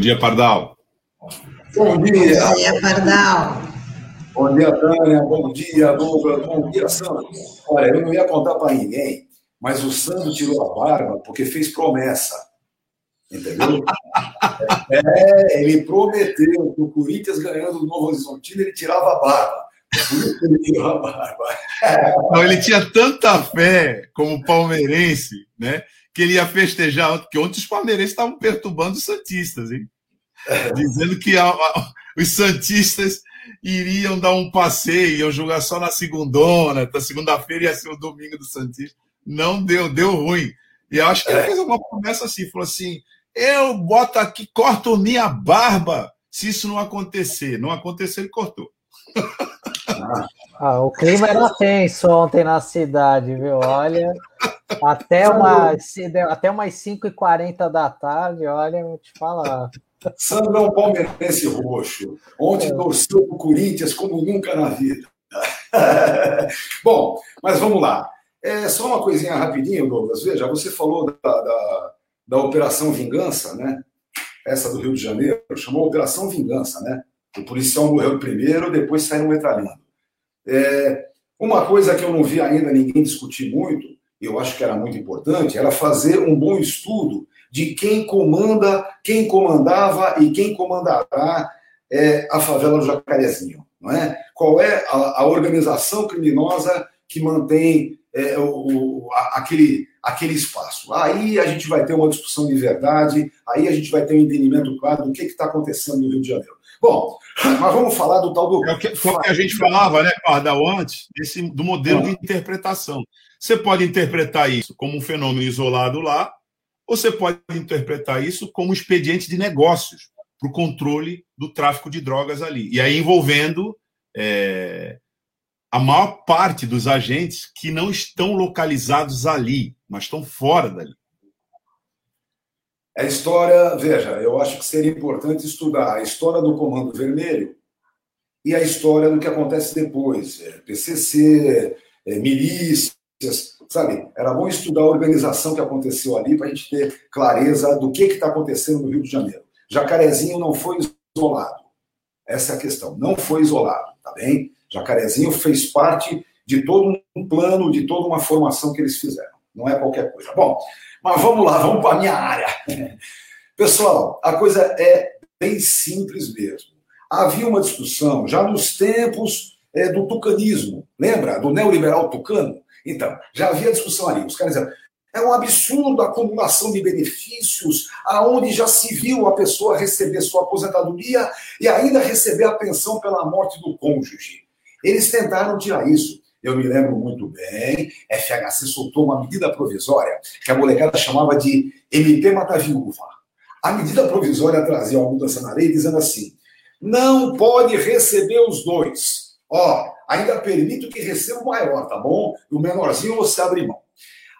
Bom dia, Pardal. Bom dia. Bom dia, Pardal. Bom dia, Tânia. Bom dia, Douglas. Bom dia, Sandro. Olha, eu não ia contar para ninguém, mas o Sandro tirou a barba porque fez promessa. Entendeu? é, ele prometeu que o Corinthians ganhando o Novo Horizontino, ele tirava a barba. Por isso ele tirou a barba. Não, ele tinha tanta fé como palmeirense, né? que ele ia festejar, porque ontem os palmeirenses estavam perturbando os Santistas, hein? Dizendo que a, a, os Santistas iriam dar um passeio, iam jogar só na segundona, na segunda-feira ia ser o domingo do Santista. Não deu, deu ruim. E eu acho que ele fez uma promessa assim, falou assim: eu boto aqui, corto minha barba se isso não acontecer. Não aconteceu, ele cortou. Ah, o clima era tenso ontem na cidade, viu? Olha, até umas, até umas 5h40 da tarde, olha, vou te falar. Sandro é um palmeirense roxo. Ontem é. torceu para o Corinthians como nunca na vida. Bom, mas vamos lá. É só uma coisinha rapidinho, Douglas. Veja, você falou da, da, da Operação Vingança, né? Essa do Rio de Janeiro, chamou Operação Vingança, né? O policial morreu primeiro, depois saiu metralhando. É, uma coisa que eu não vi ainda ninguém discutir muito, eu acho que era muito importante, era fazer um bom estudo de quem comanda, quem comandava e quem comandará é, a favela do Jacarezinho. Não é? Qual é a, a organização criminosa que mantém é, o, a, aquele, aquele espaço? Aí a gente vai ter uma discussão de verdade, aí a gente vai ter um entendimento claro do que está acontecendo no Rio de Janeiro. Bom, mas vamos falar do tal do. É o que, o que a gente falava, né, Pardal, antes, desse, do modelo de interpretação. Você pode interpretar isso como um fenômeno isolado lá, você pode interpretar isso como expediente de negócios para o controle do tráfico de drogas ali. E aí envolvendo é, a maior parte dos agentes que não estão localizados ali, mas estão fora dali. A história, veja, eu acho que seria importante estudar a história do Comando Vermelho e a história do que acontece depois. É, PCC, é, milícias, sabe? Era bom estudar a organização que aconteceu ali para a gente ter clareza do que está acontecendo no Rio de Janeiro. Jacarezinho não foi isolado. Essa é a questão. Não foi isolado, tá bem? Jacarezinho fez parte de todo um plano, de toda uma formação que eles fizeram. Não é qualquer coisa. Bom, mas vamos lá, vamos para a minha área. Pessoal, a coisa é bem simples mesmo. Havia uma discussão já nos tempos é, do tucanismo, lembra? Do neoliberal tucano? Então, já havia discussão ali. Os caras diziam, é um absurdo a acumulação de benefícios, aonde já se viu a pessoa receber sua aposentadoria e ainda receber a pensão pela morte do cônjuge. Eles tentaram tirar isso. Eu me lembro muito bem, FHC soltou uma medida provisória que a molecada chamava de MP Mata Viúva. A medida provisória trazia uma mudança na lei dizendo assim: não pode receber os dois. Ó, ainda permito que receba o maior, tá bom? E o menorzinho você abre mão.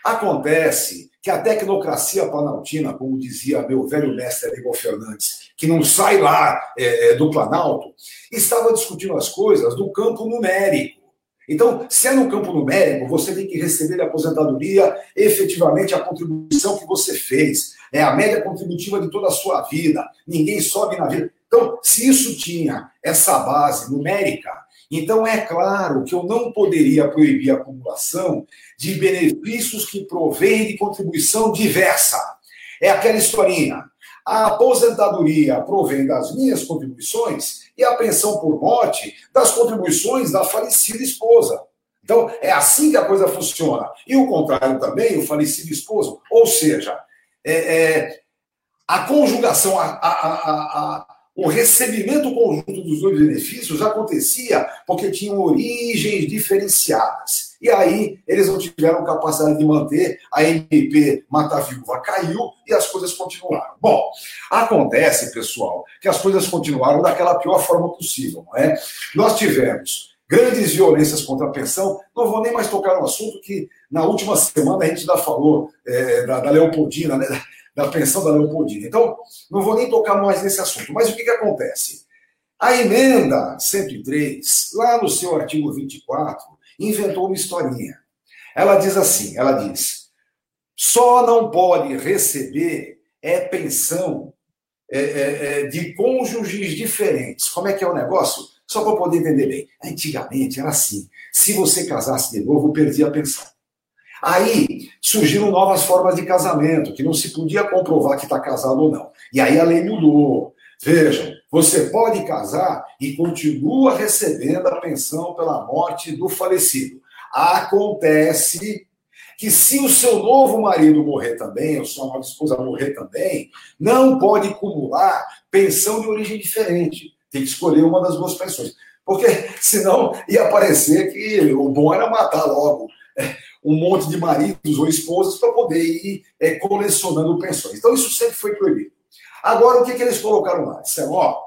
Acontece que a tecnocracia planaltina, como dizia meu velho mestre Aníbal Fernandes, que não sai lá é, do Planalto, estava discutindo as coisas do campo numérico. Então, se é no campo numérico, você tem que receber a aposentadoria efetivamente a contribuição que você fez. É a média contributiva de toda a sua vida. Ninguém sobe na vida. Então, se isso tinha essa base numérica, então é claro que eu não poderia proibir a acumulação de benefícios que provêm de contribuição diversa. É aquela historinha. A aposentadoria provém das minhas contribuições e a pensão por morte das contribuições da falecida esposa. Então, é assim que a coisa funciona. E o contrário também, o falecido esposo. Ou seja, é, é, a conjugação, a, a, a, o recebimento conjunto dos dois benefícios acontecia porque tinham origens diferenciadas. E aí eles não tiveram capacidade de manter, a MP Mata Viúva caiu e as coisas continuaram. Bom, acontece, pessoal, que as coisas continuaram daquela pior forma possível, não é? Nós tivemos grandes violências contra a pensão, não vou nem mais tocar no assunto que na última semana a gente já falou é, da, da Leopoldina, né? Da pensão da Leopoldina. Então, não vou nem tocar mais nesse assunto. Mas o que, que acontece? A emenda 103, lá no seu artigo 24, inventou uma historinha. Ela diz assim: ela diz, só não pode receber é pensão é, é, é, de cônjuges diferentes. Como é que é o negócio? Só para poder entender bem. Antigamente era assim: se você casasse de novo, perdia a pensão. Aí surgiram novas formas de casamento, que não se podia comprovar que está casado ou não. E aí a lei mudou. Vejam, você pode casar e continua recebendo a pensão pela morte do falecido. Acontece que se o seu novo marido morrer também, ou sua nova esposa morrer também, não pode acumular pensão de origem diferente. Tem que escolher uma das duas pensões. Porque senão ia parecer que o bom era matar logo um monte de maridos ou esposas para poder ir é, colecionando pensões. Então isso sempre foi proibido. Agora, o que, que eles colocaram lá? Disseram, ó,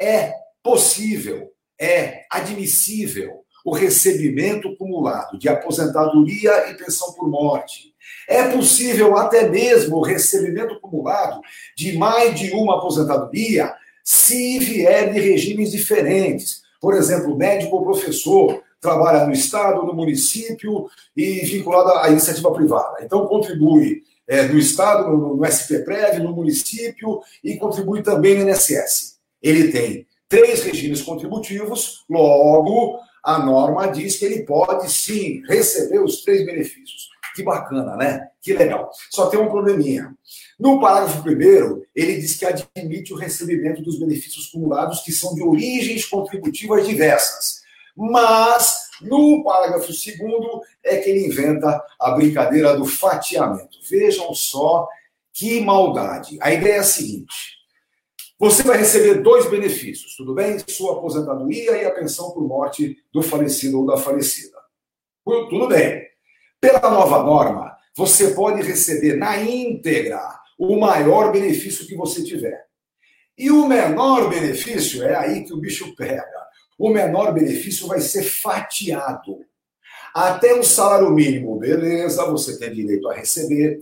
é possível, é admissível o recebimento acumulado de aposentadoria e pensão por morte. É possível até mesmo o recebimento acumulado de mais de uma aposentadoria se vier de regimes diferentes. Por exemplo, médico ou professor trabalha no Estado, no município e vinculado à iniciativa privada. Então, contribui é, no Estado, no, no SPPREV, no município e contribui também no INSS. Ele tem três regimes contributivos, logo, a norma diz que ele pode sim receber os três benefícios. Que bacana, né? Que legal. Só tem um probleminha. No parágrafo primeiro, ele diz que admite o recebimento dos benefícios acumulados que são de origens contributivas diversas. Mas, no parágrafo segundo, é que ele inventa a brincadeira do fatiamento. Vejam só que maldade. A ideia é a seguinte: você vai receber dois benefícios, tudo bem? Sua aposentadoria e a pensão por morte do falecido ou da falecida. Tudo bem. Pela nova norma, você pode receber na íntegra o maior benefício que você tiver. E o menor benefício é aí que o bicho pega. O menor benefício vai ser fatiado. Até o salário mínimo, beleza, você tem direito a receber.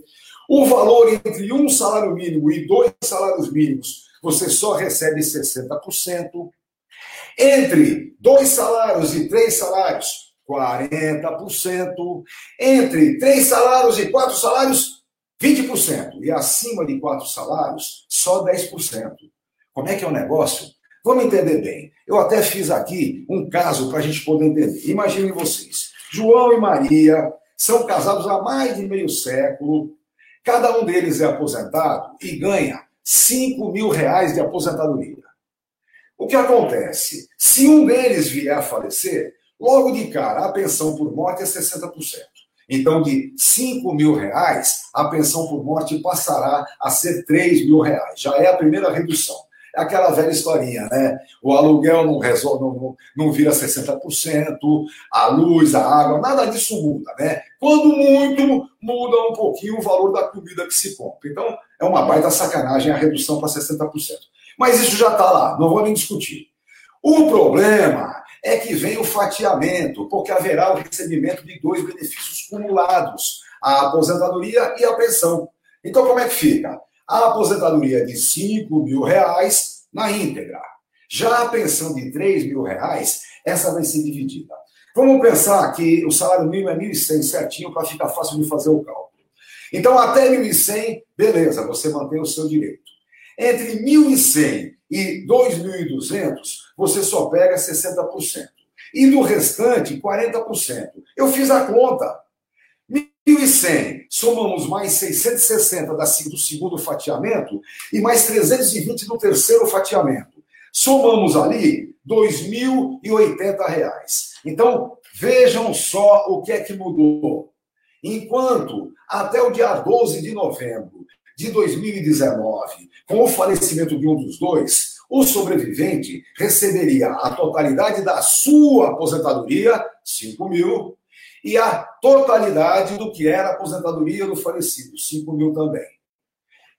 O valor entre um salário mínimo e dois salários mínimos, você só recebe 60%. Entre dois salários e três salários, 40%. Entre três salários e quatro salários, 20%. E acima de quatro salários, só 10%. Como é que é o negócio? Vamos entender bem. Eu até fiz aqui um caso para a gente poder entender. Imaginem vocês. João e Maria são casados há mais de meio século. Cada um deles é aposentado e ganha 5 mil reais de aposentadoria. O que acontece? Se um deles vier a falecer, logo de cara a pensão por morte é 60%. Então, de 5 mil reais, a pensão por morte passará a ser 3 mil reais. Já é a primeira redução. É aquela velha historinha, né? O aluguel não resolve, não, não vira 60%, a luz, a água, nada disso muda, né? Quando muito, muda um pouquinho o valor da comida que se compra. Então, é uma baita sacanagem a redução para 60%. Mas isso já está lá, não vou nem discutir. O problema é que vem o fatiamento, porque haverá o recebimento de dois benefícios cumulados, a aposentadoria e a pensão. Então, como é que fica? A aposentadoria de 5 mil reais na íntegra. Já a pensão de 3 mil reais, essa vai ser dividida. Vamos pensar que o salário mínimo é 1.100 certinho para ficar fácil de fazer o cálculo. Então, até 1.100, beleza, você mantém o seu direito. Entre 1.100 e 2.200, você só pega 60%. E do restante, 40%. Eu fiz a conta. 1.100, somamos mais 660 do segundo fatiamento e mais 320 do terceiro fatiamento. Somamos ali R$ 2.080. Então, vejam só o que é que mudou. Enquanto até o dia 12 de novembro de 2019, com o falecimento de um dos dois, o sobrevivente receberia a totalidade da sua aposentadoria, 5 mil, e a totalidade do que era a aposentadoria do falecido, 5 mil também.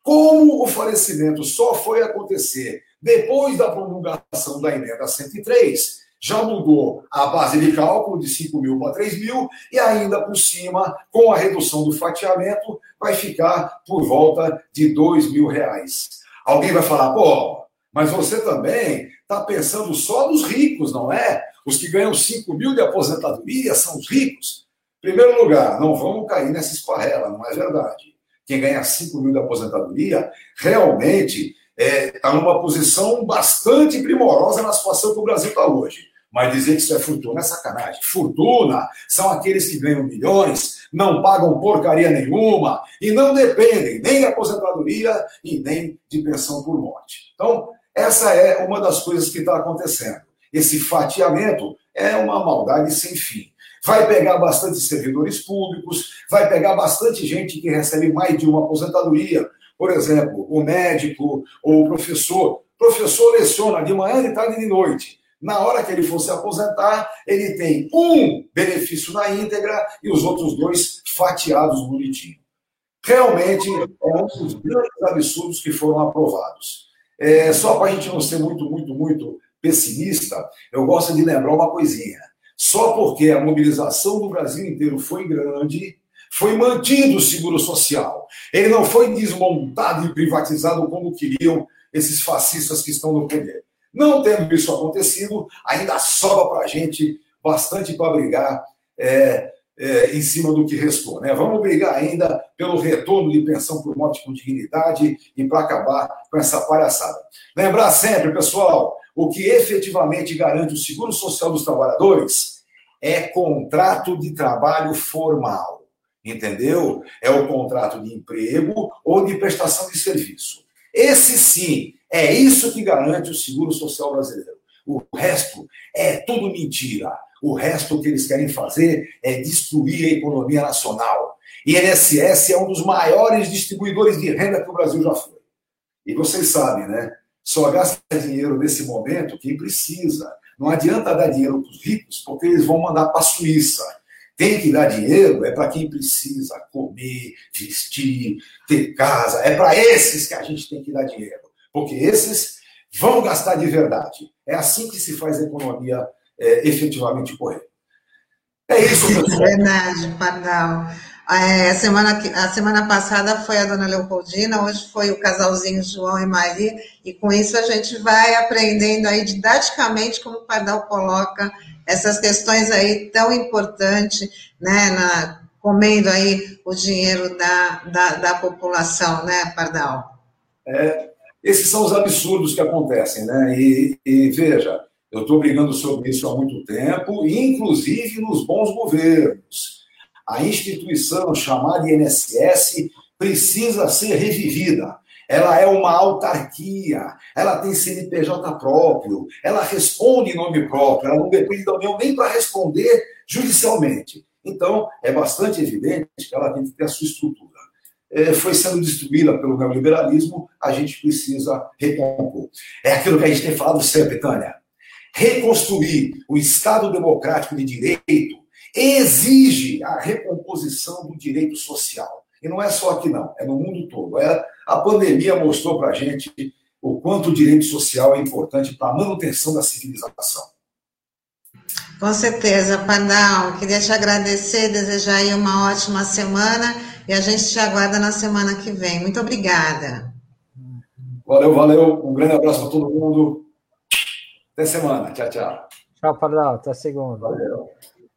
Como o falecimento só foi acontecer depois da promulgação da emenda 103, já mudou a base de cálculo de 5 mil para 3 mil e ainda por cima, com a redução do fatiamento, vai ficar por volta de 2 mil reais. Alguém vai falar, pô, mas você também está pensando só nos ricos, não é? Os que ganham 5 mil de aposentadoria são os ricos. Primeiro lugar, não vamos cair nessa esparrela, não é verdade. Quem ganha 5 mil de aposentadoria realmente está é, tá numa posição bastante primorosa na situação que o Brasil está hoje. Mas dizer que isso é fortuna é sacanagem. Fortuna são aqueles que ganham milhões, não pagam porcaria nenhuma e não dependem nem de aposentadoria e nem de pensão por morte. Então, essa é uma das coisas que está acontecendo. Esse fatiamento é uma maldade sem fim. Vai pegar bastante servidores públicos, vai pegar bastante gente que recebe mais de uma aposentadoria. Por exemplo, o médico ou o professor. O professor leciona de manhã, de tarde e de noite. Na hora que ele for se aposentar, ele tem um benefício na íntegra e os outros dois fatiados bonitinho. Realmente é um dos grandes absurdos que foram aprovados. É, só para a gente não ser muito, muito, muito pessimista, eu gosto de lembrar uma coisinha. Só porque a mobilização do Brasil inteiro foi grande, foi mantido o seguro social. Ele não foi desmontado e privatizado como queriam esses fascistas que estão no poder. Não tendo isso acontecido, ainda sobra para a gente bastante para brigar é, é, em cima do que restou. Né? Vamos brigar ainda pelo retorno de pensão por morte com dignidade e para acabar com essa palhaçada. Lembrar sempre, pessoal, o que efetivamente garante o seguro social dos trabalhadores é contrato de trabalho formal. Entendeu? É o contrato de emprego ou de prestação de serviço. Esse sim é isso que garante o seguro social brasileiro. O resto é tudo mentira. O resto que eles querem fazer é destruir a economia nacional. E INSS é um dos maiores distribuidores de renda que o Brasil já foi. E vocês sabem, né? Só gasta dinheiro nesse momento quem precisa. Não adianta dar dinheiro para os ricos, porque eles vão mandar para a Suíça. Tem que dar dinheiro é para quem precisa comer, vestir, ter casa. É para esses que a gente tem que dar dinheiro porque esses vão gastar de verdade. É assim que se faz a economia é, efetivamente correr. É isso, pessoal. É verdade, Pardal. É, a, semana, a semana passada foi a dona Leopoldina, hoje foi o casalzinho João e Maria, e com isso a gente vai aprendendo aí didaticamente como o Pardal coloca essas questões aí tão importantes, né, na, comendo aí o dinheiro da, da, da população, né, Pardal? É, esses são os absurdos que acontecem, né? E, e veja, eu estou brigando sobre isso há muito tempo, inclusive nos bons governos. A instituição chamada INSS precisa ser revivida. Ela é uma autarquia, ela tem CNPJ próprio, ela responde em nome próprio, ela não depende da União nem para responder judicialmente. Então, é bastante evidente que ela tem que ter a sua estrutura. É, foi sendo destruída pelo neoliberalismo, a gente precisa recompor. É aquilo que a gente tem falado sempre, Tânia. Reconstruir o Estado democrático de direito exige a recomposição do direito social. E não é só aqui, não, é no mundo todo. É, a pandemia mostrou para a gente o quanto o direito social é importante para a manutenção da civilização. Com certeza, Pandal. Queria te agradecer, desejar aí uma ótima semana e a gente te aguarda na semana que vem. Muito obrigada. Valeu, valeu. Um grande abraço para todo mundo. Até semana. Tchau, tchau. Tchau, Pardal. Até segunda. Valeu.